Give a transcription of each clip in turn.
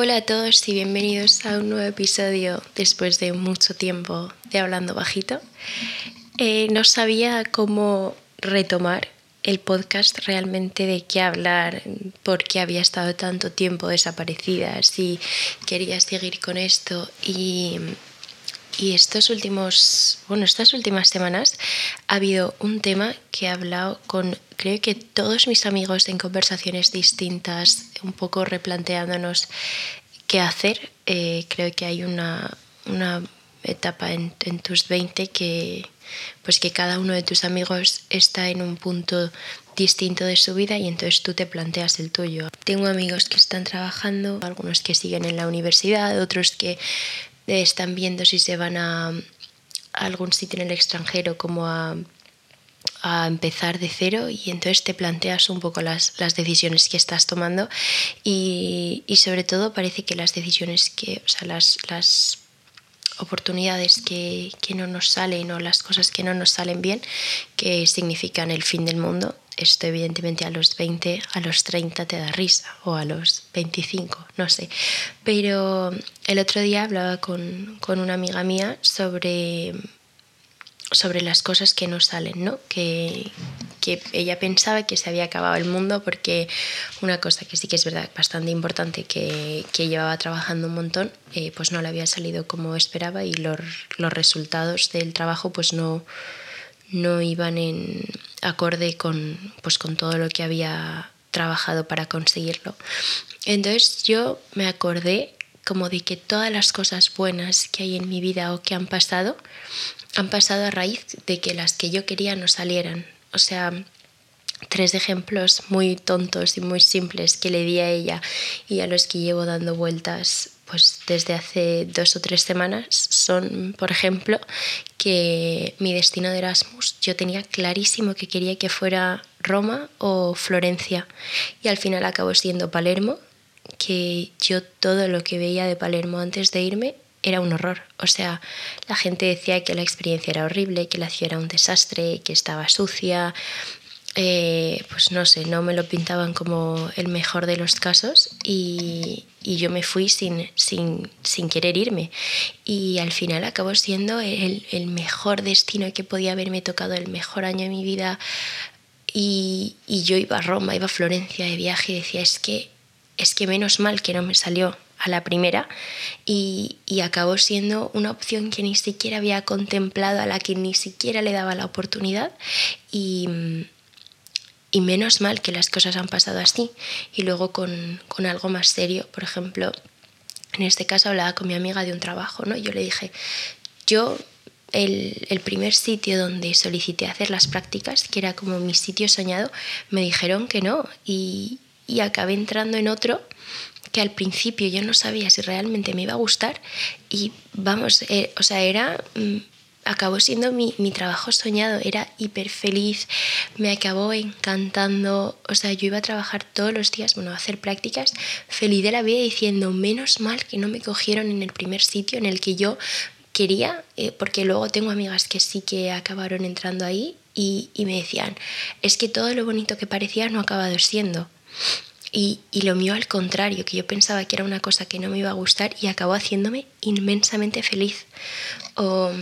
Hola a todos y bienvenidos a un nuevo episodio después de mucho tiempo de Hablando Bajito. Eh, no sabía cómo retomar el podcast realmente de qué hablar, por qué había estado tanto tiempo desaparecida, si quería seguir con esto y, y estos últimos, bueno, estas últimas semanas ha habido un tema que he hablado con creo que todos mis amigos en conversaciones distintas, un poco replanteándonos qué hacer. Eh, creo que hay una, una etapa en, en, tus 20 que pues que cada uno de tus amigos está en un punto distinto de su vida y entonces tú te planteas el tuyo. Tengo amigos que están trabajando, algunos que siguen en la universidad, otros que están viendo si se van a, algún sitio en el extranjero como a, a, empezar de cero y entonces te planteas un poco las, las decisiones que estás tomando y, y, sobre todo parece que las decisiones que, o sea, las, las oportunidades que, que, no nos salen o las cosas que no nos salen bien, que significan el fin del mundo. Esto evidentemente a los 20, a los 30 te da risa o a los 25, no sé. Pero el otro día hablaba con, con una amiga mía sobre sobre las cosas que no salen, ¿no? Que, que, ella pensaba que se había acabado el mundo porque una cosa que sí que es verdad bastante importante que, que llevaba trabajando un montón, eh, pues no le había salido como esperaba y los, los resultados del trabajo pues no, no iban en acorde con, pues con todo lo que había trabajado para conseguirlo. Entonces yo me acordé como de que todas las cosas buenas que hay en mi vida o que han pasado han pasado a raíz de que las que yo quería no salieran. O sea, tres ejemplos muy tontos y muy simples que le di a ella y a los que llevo dando vueltas pues desde hace dos o tres semanas son, por ejemplo, que mi destino de Erasmus yo tenía clarísimo que quería que fuera Roma o Florencia y al final acabó siendo Palermo, que yo todo lo que veía de Palermo antes de irme era un horror. O sea, la gente decía que la experiencia era horrible, que la ciudad era un desastre, que estaba sucia. Eh, pues no sé, no me lo pintaban como el mejor de los casos y, y yo me fui sin, sin, sin, querer irme. Y al final acabó siendo el, el, mejor destino que podía haberme tocado, el mejor año de mi vida. Y, y yo iba a Roma, iba a Florencia de viaje y decía, es que, es que menos mal que no me salió a la primera y, y, acabó siendo una opción que ni siquiera había contemplado, a la que ni siquiera le daba la oportunidad y, y menos mal que las cosas han pasado así y luego con, con, algo más serio, por ejemplo, en este caso hablaba con mi amiga de un trabajo, ¿no? Yo le dije, yo el, el, primer sitio donde solicité hacer las prácticas, que era como mi sitio soñado, me dijeron que no y, y acabé entrando en otro que al principio yo no sabía si realmente me iba a gustar y vamos, eh, o sea, era... Acabó siendo mi, mi, trabajo soñado, era hiper feliz, me acabó encantando, o sea, yo iba a trabajar todos los días, bueno, a hacer prácticas, feliz de la vida diciendo, menos mal que no me cogieron en el primer sitio en el que yo quería, eh, porque luego tengo amigas que sí que acabaron entrando ahí y, y me decían, es que todo lo bonito que parecía no ha acabado siendo. Y, y, lo mío al contrario, que yo pensaba que era una cosa que no me iba a gustar y acabó haciéndome inmensamente feliz. O,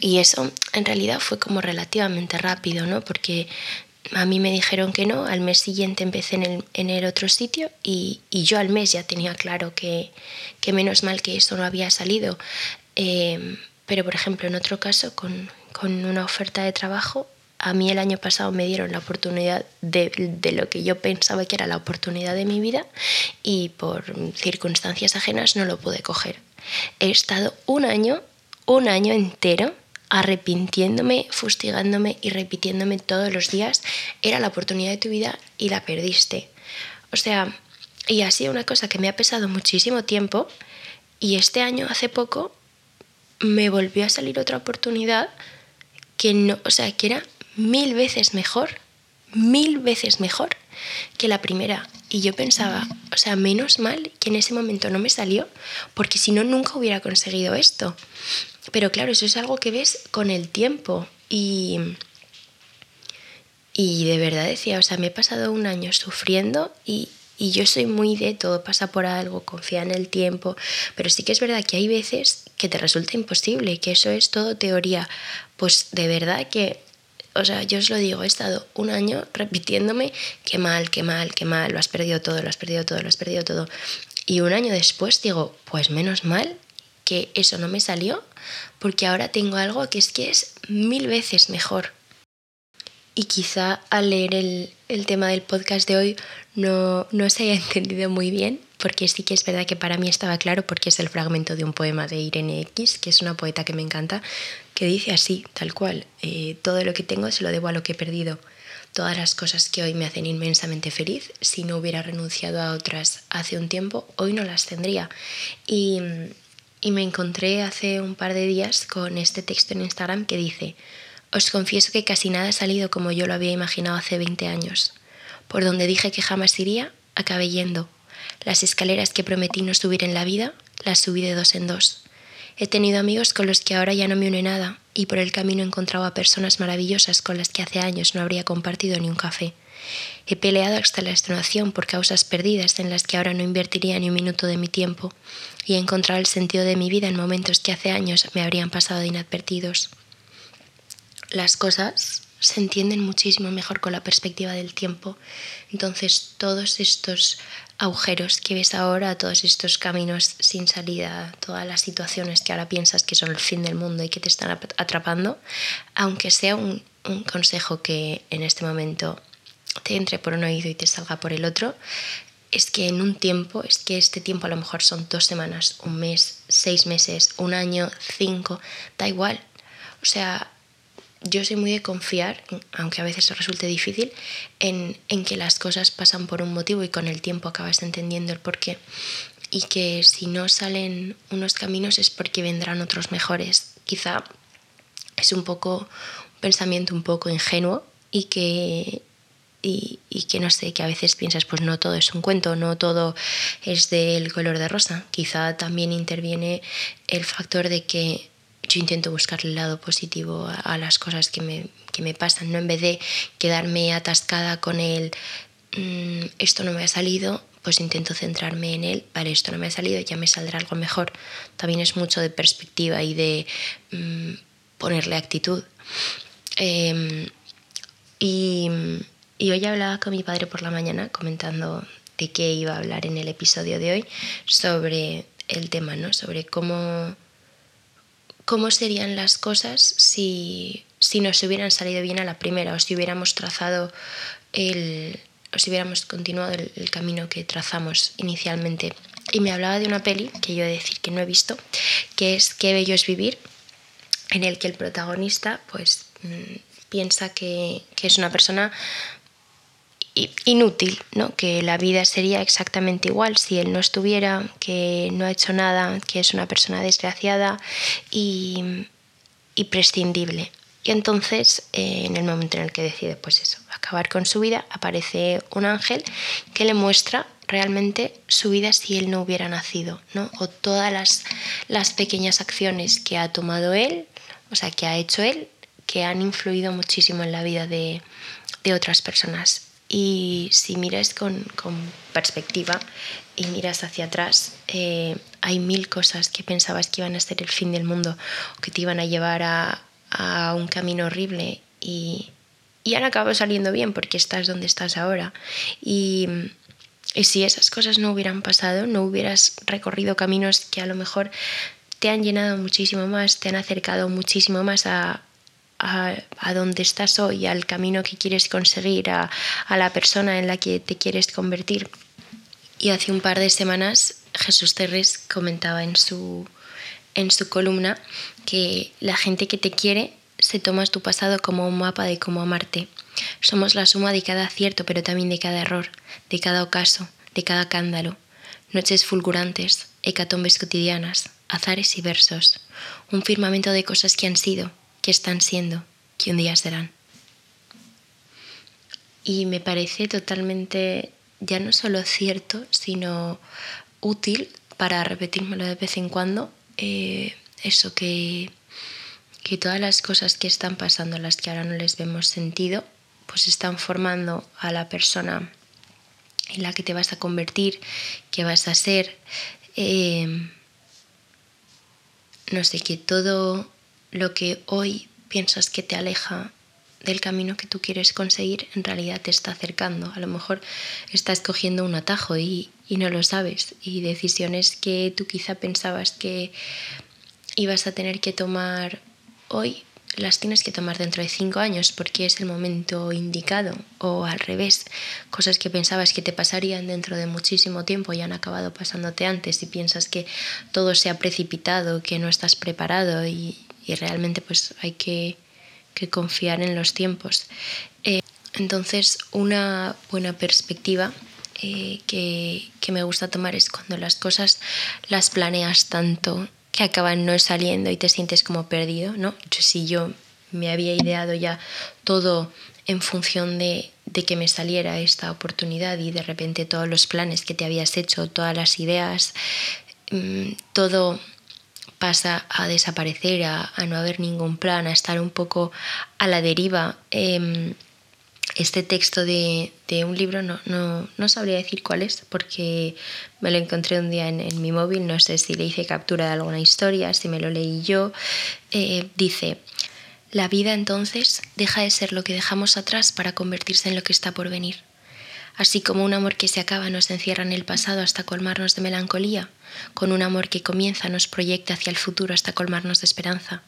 y eso en realidad fue como relativamente rápido, ¿no? Porque a mí me dijeron que no, al mes siguiente empecé en el, en el otro sitio y, y, yo al mes ya tenía claro que, que, menos mal que eso no había salido. Eh, pero por ejemplo, en otro caso, con, con una oferta de trabajo, a mí el año pasado me dieron la oportunidad de, de, lo que yo pensaba que era la oportunidad de mi vida y por circunstancias ajenas no lo pude coger. He estado un año, un año entero arrepintiéndome, fustigándome y repitiéndome todos los días, era la oportunidad de tu vida y la perdiste. O sea, y ha sido una cosa que me ha pesado muchísimo tiempo y este año, hace poco, me volvió a salir otra oportunidad que no, o sea, que era mil veces mejor, mil veces mejor que la primera. Y yo pensaba, o sea, menos mal que en ese momento no me salió, porque si no, nunca hubiera conseguido esto. Pero claro, eso es algo que ves con el tiempo. Y, y de verdad decía, o sea, me he pasado un año sufriendo y, Y yo soy muy de todo pasa por algo, confía en el tiempo, pero sí que es verdad que hay veces que te resulta imposible, que eso es todo teoría. Pues de verdad que, o sea, yo os lo digo, he estado un año repitiéndome qué mal, qué mal, qué mal, lo has perdido todo, lo has perdido todo, lo has perdido todo. Y un año después digo, pues menos mal que eso no me salió, porque ahora tengo algo que es que es mil veces mejor. Y quizá al leer el, el tema del podcast de hoy no, no se haya entendido muy bien, porque sí que es verdad que para mí estaba claro, porque es el fragmento de un poema de Irene X, que es una poeta que me encanta, que dice así, tal cual, eh, todo lo que tengo se lo debo a lo que he perdido. Todas las cosas que hoy me hacen inmensamente feliz, si no hubiera renunciado a otras hace un tiempo, hoy no las tendría. Y y me encontré hace un par de días con este texto en Instagram que dice, os confieso que casi nada ha salido como yo lo había imaginado hace 20 años. Por donde dije que jamás iría, acabé yendo. Las escaleras que prometí no subir en la vida, las subí de dos en dos. He tenido amigos con los que ahora ya no me une nada y por el camino he encontrado a personas maravillosas con las que hace años no habría compartido ni un café. He peleado hasta la extenuación por causas perdidas en las que ahora no invertiría ni un minuto de mi tiempo y he encontrado el sentido de mi vida en momentos que hace años me habrían pasado inadvertidos. Las cosas se entienden muchísimo mejor con la perspectiva del tiempo. Entonces todos estos agujeros que ves ahora, todos estos caminos sin salida, todas las situaciones que ahora piensas que son el fin del mundo y que te están atrapando, aunque sea un, un consejo que en este momento te entre por un oído y te salga por el otro, es que en un tiempo, es que este tiempo a lo mejor son dos semanas, un mes, seis meses, un año, cinco, da igual. O sea, yo soy muy de confiar, aunque a veces resulte difícil, en, en, que las cosas pasan por un motivo y con el tiempo acabas entendiendo el porqué. Y que si no salen unos caminos es porque vendrán otros mejores. Quizá es un poco un pensamiento un poco ingenuo y que, y, que no sé, que a veces piensas, pues no todo es un cuento, no todo es del color de rosa. Quizá también interviene el factor de que yo intento buscar el lado positivo a, las cosas que me, que me, pasan, ¿no? En vez de quedarme atascada con el mm, esto no me ha salido, pues intento centrarme en él, vale, esto no me ha salido, ya me saldrá algo mejor. También es mucho de perspectiva y de mm, ponerle actitud. Em, y y hoy hablaba con mi padre por la mañana comentando de qué iba a hablar en el episodio de hoy sobre el tema, ¿no? Sobre cómo, cómo serían las cosas si, si nos hubieran salido bien a la primera o si hubiéramos trazado el, o si hubiéramos continuado el, camino que trazamos inicialmente. Y me hablaba de una peli que yo he de decir que no he visto, que es Qué bello es vivir, en el que el protagonista pues mm, piensa que, que es una persona inútil, ¿no? que la vida sería exactamente igual si él no estuviera, que no ha hecho nada, que es una persona desgraciada y, y prescindible. Y entonces, eh, en el momento en el que decide, pues eso, acabar con su vida, aparece un ángel que le muestra realmente su vida si él no hubiera nacido, ¿no? O todas las, las pequeñas acciones que ha tomado él, o sea, que ha hecho él, que han influido muchísimo en la vida de, de otras personas. Y si miras con, con perspectiva y miras hacia atrás, eh, hay mil cosas que pensabas que iban a ser el fin del mundo que te iban a llevar a, a un camino horrible y, y, han acabado saliendo bien porque estás donde estás ahora. Y, y si esas cosas no hubieran pasado, no hubieras recorrido caminos que a lo mejor te han llenado muchísimo más, te han acercado muchísimo más a, a, a, donde estás hoy, al camino que quieres conseguir, a, a la persona en la que te quieres convertir. Y hace un par de semanas Jesús Terres comentaba en su, en su columna que la gente que te quiere se toma tu pasado como un mapa de cómo amarte. Somos la suma de cada acierto, pero también de cada error, de cada ocaso, de cada cándalo. Noches fulgurantes, hecatombes cotidianas, azares y versos. Un firmamento de cosas que han sido, que están siendo, que un día serán. Y me parece totalmente ya no solo cierto, sino útil para repetírmelo de vez en cuando, eh, eso que, que todas las cosas que están pasando, las que ahora no les vemos sentido, pues están formando a la persona en la que te vas a convertir, que vas a ser. Em, no sé, que todo lo que hoy piensas que te aleja del camino que tú quieres conseguir en realidad te está acercando. A lo mejor estás cogiendo un atajo y, y no lo sabes. Y decisiones que tú quizá pensabas que ibas a tener que tomar hoy, las tienes que tomar dentro de cinco años porque es el momento indicado. O al revés, cosas que pensabas que te pasarían dentro de muchísimo tiempo y han acabado pasándote antes y piensas que todo se ha precipitado, que no estás preparado y, y realmente pues hay que, que, confiar en los tiempos. Eh, entonces, una buena perspectiva eh, que, que, me gusta tomar es cuando las cosas las planeas tanto que acaban no saliendo y te sientes como perdido, ¿no? Yo, si yo me había ideado ya todo en función de, de, que me saliera esta oportunidad y de repente todos los planes que te habías hecho, todas las ideas, mmm, todo pasa a desaparecer, a, a, no haber ningún plan, a estar un poco a la deriva. Eh, este texto de, de un libro no, no, no, sabría decir cuál es porque me lo encontré un día en, en, mi móvil, no sé si le hice captura de alguna historia, si me lo leí yo. Eh, dice, la vida entonces deja de ser lo que dejamos atrás para convertirse en lo que está por venir. Así como un amor que se acaba nos encierra en el pasado hasta colmarnos de melancolía, con un amor que comienza nos proyecta hacia el futuro hasta colmarnos de esperanza.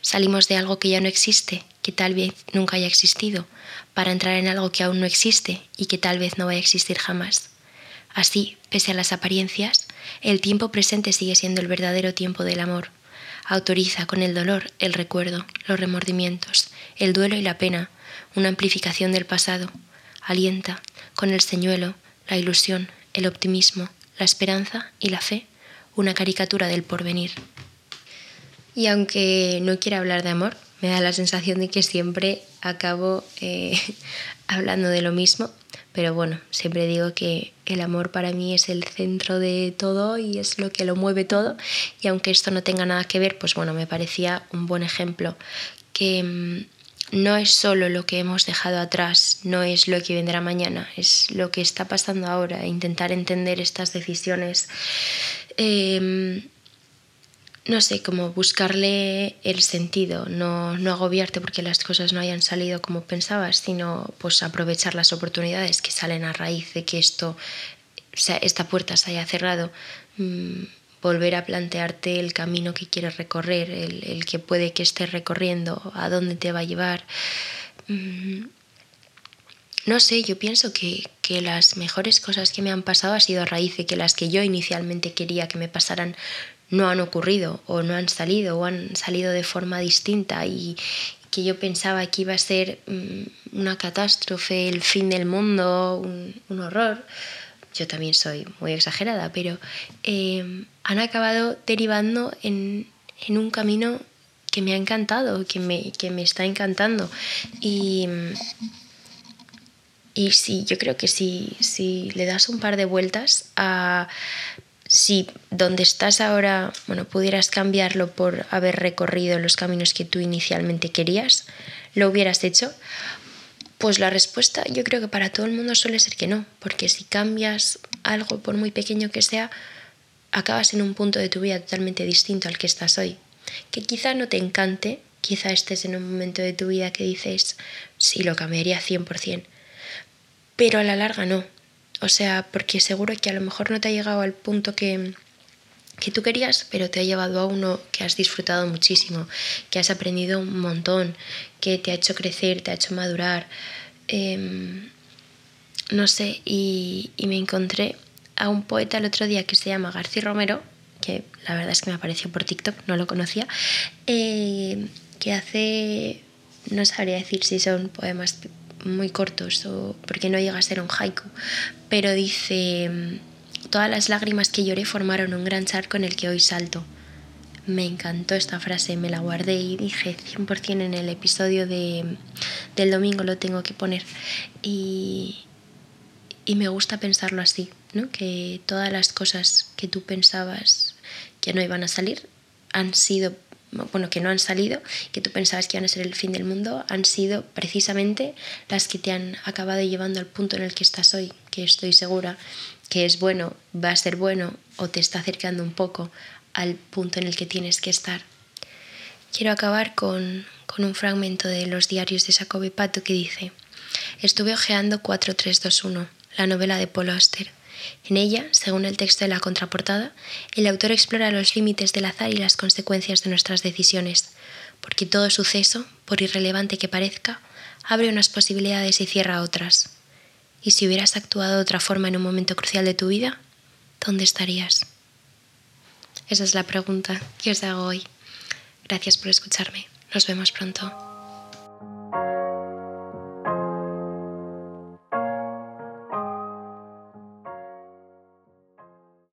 Salimos de algo que ya no existe, que tal vez nunca haya existido, para entrar en algo que aún no existe y que tal vez no vaya a existir jamás. Así, pese a las apariencias, el tiempo presente sigue siendo el verdadero tiempo del amor. Autoriza con el dolor, el recuerdo, los remordimientos, el duelo y la pena, una amplificación del pasado. Alienta con el señuelo, la ilusión, el optimismo, la esperanza y la fe, una caricatura del porvenir. Y aunque no quiera hablar de amor, me da la sensación de que siempre acabo eh, hablando de lo mismo, pero bueno, siempre digo que el amor para mí es el centro de todo y es lo que lo mueve todo y aunque esto no tenga nada que ver, pues bueno, me parecía un buen ejemplo que mmm, no es solo lo que hemos dejado atrás, no es lo que vendrá mañana, es lo que está pasando ahora, intentar entender estas decisiones. Eh, no sé, como buscarle el sentido, no, no agobiarte porque las cosas no hayan salido como pensabas, sino pues aprovechar las oportunidades que salen a raíz de que esto, esta puerta se haya cerrado, mmm, volver a plantearte el camino que quieres recorrer, el, el, que puede que estés recorriendo, a dónde te va a llevar. Mmm, no sé, yo pienso que, que, las mejores cosas que me han pasado ha sido a raíz de que las que yo inicialmente quería que me pasaran no han ocurrido o no han salido o han salido de forma distinta y que yo pensaba que iba a ser mm, una catástrofe, el fin del mundo, un, un horror. Yo también soy muy exagerada, pero eh, han acabado derivando en, en, un camino que me ha encantado, que me, que me está encantando. Y, y sí, yo creo que si, si le das un par de vueltas a si donde estás ahora, bueno, pudieras cambiarlo por haber recorrido los caminos que tú inicialmente querías, ¿lo hubieras hecho? Pues la respuesta yo creo que para todo el mundo suele ser que no, porque si cambias algo por muy pequeño que sea, acabas en un punto de tu vida totalmente distinto al que estás hoy. Que quizá no te encante, quizá estés en un momento de tu vida que dices, sí, lo cambiaría 100%, pero a la larga no, o sea, porque seguro que a lo mejor no te ha llegado al punto que, que tú querías, pero te ha llevado a uno que has disfrutado muchísimo, que has aprendido un montón, que te ha hecho crecer, te ha hecho madurar. Eh, no sé, y, y, me encontré a un poeta el otro día que se llama García Romero, que la verdad es que me apareció por TikTok, no lo conocía, eh, que hace, no sabría decir si son poemas muy cortos o porque no llega a ser un haiku, pero dice, todas las lágrimas que lloré formaron un gran charco en el que hoy salto. Me encantó esta frase, me la guardé y dije 100% en el episodio de, del domingo lo tengo que poner. Y, y me gusta pensarlo así, ¿no? que todas las cosas que tú pensabas que no iban a salir han sido bueno, que no han salido, que tú pensabas que iban a ser el fin del mundo, han sido precisamente las que te han acabado llevando al punto en el que estás hoy, que estoy segura que es bueno, va a ser bueno o te está acercando un poco al punto en el que tienes que estar. Quiero acabar con, con un fragmento de los diarios de Jacobi Pato que dice, estuve hojeando 4321, la novela de Paul Auster. En ella, según el texto de la contraportada, el autor explora los límites del azar y las consecuencias de nuestras decisiones, porque todo suceso, por irrelevante que parezca, abre unas posibilidades y cierra otras. Y si hubieras actuado de otra forma en un momento crucial de tu vida, ¿dónde estarías? Esa es la pregunta que os hago hoy. Gracias por escucharme. Nos vemos pronto.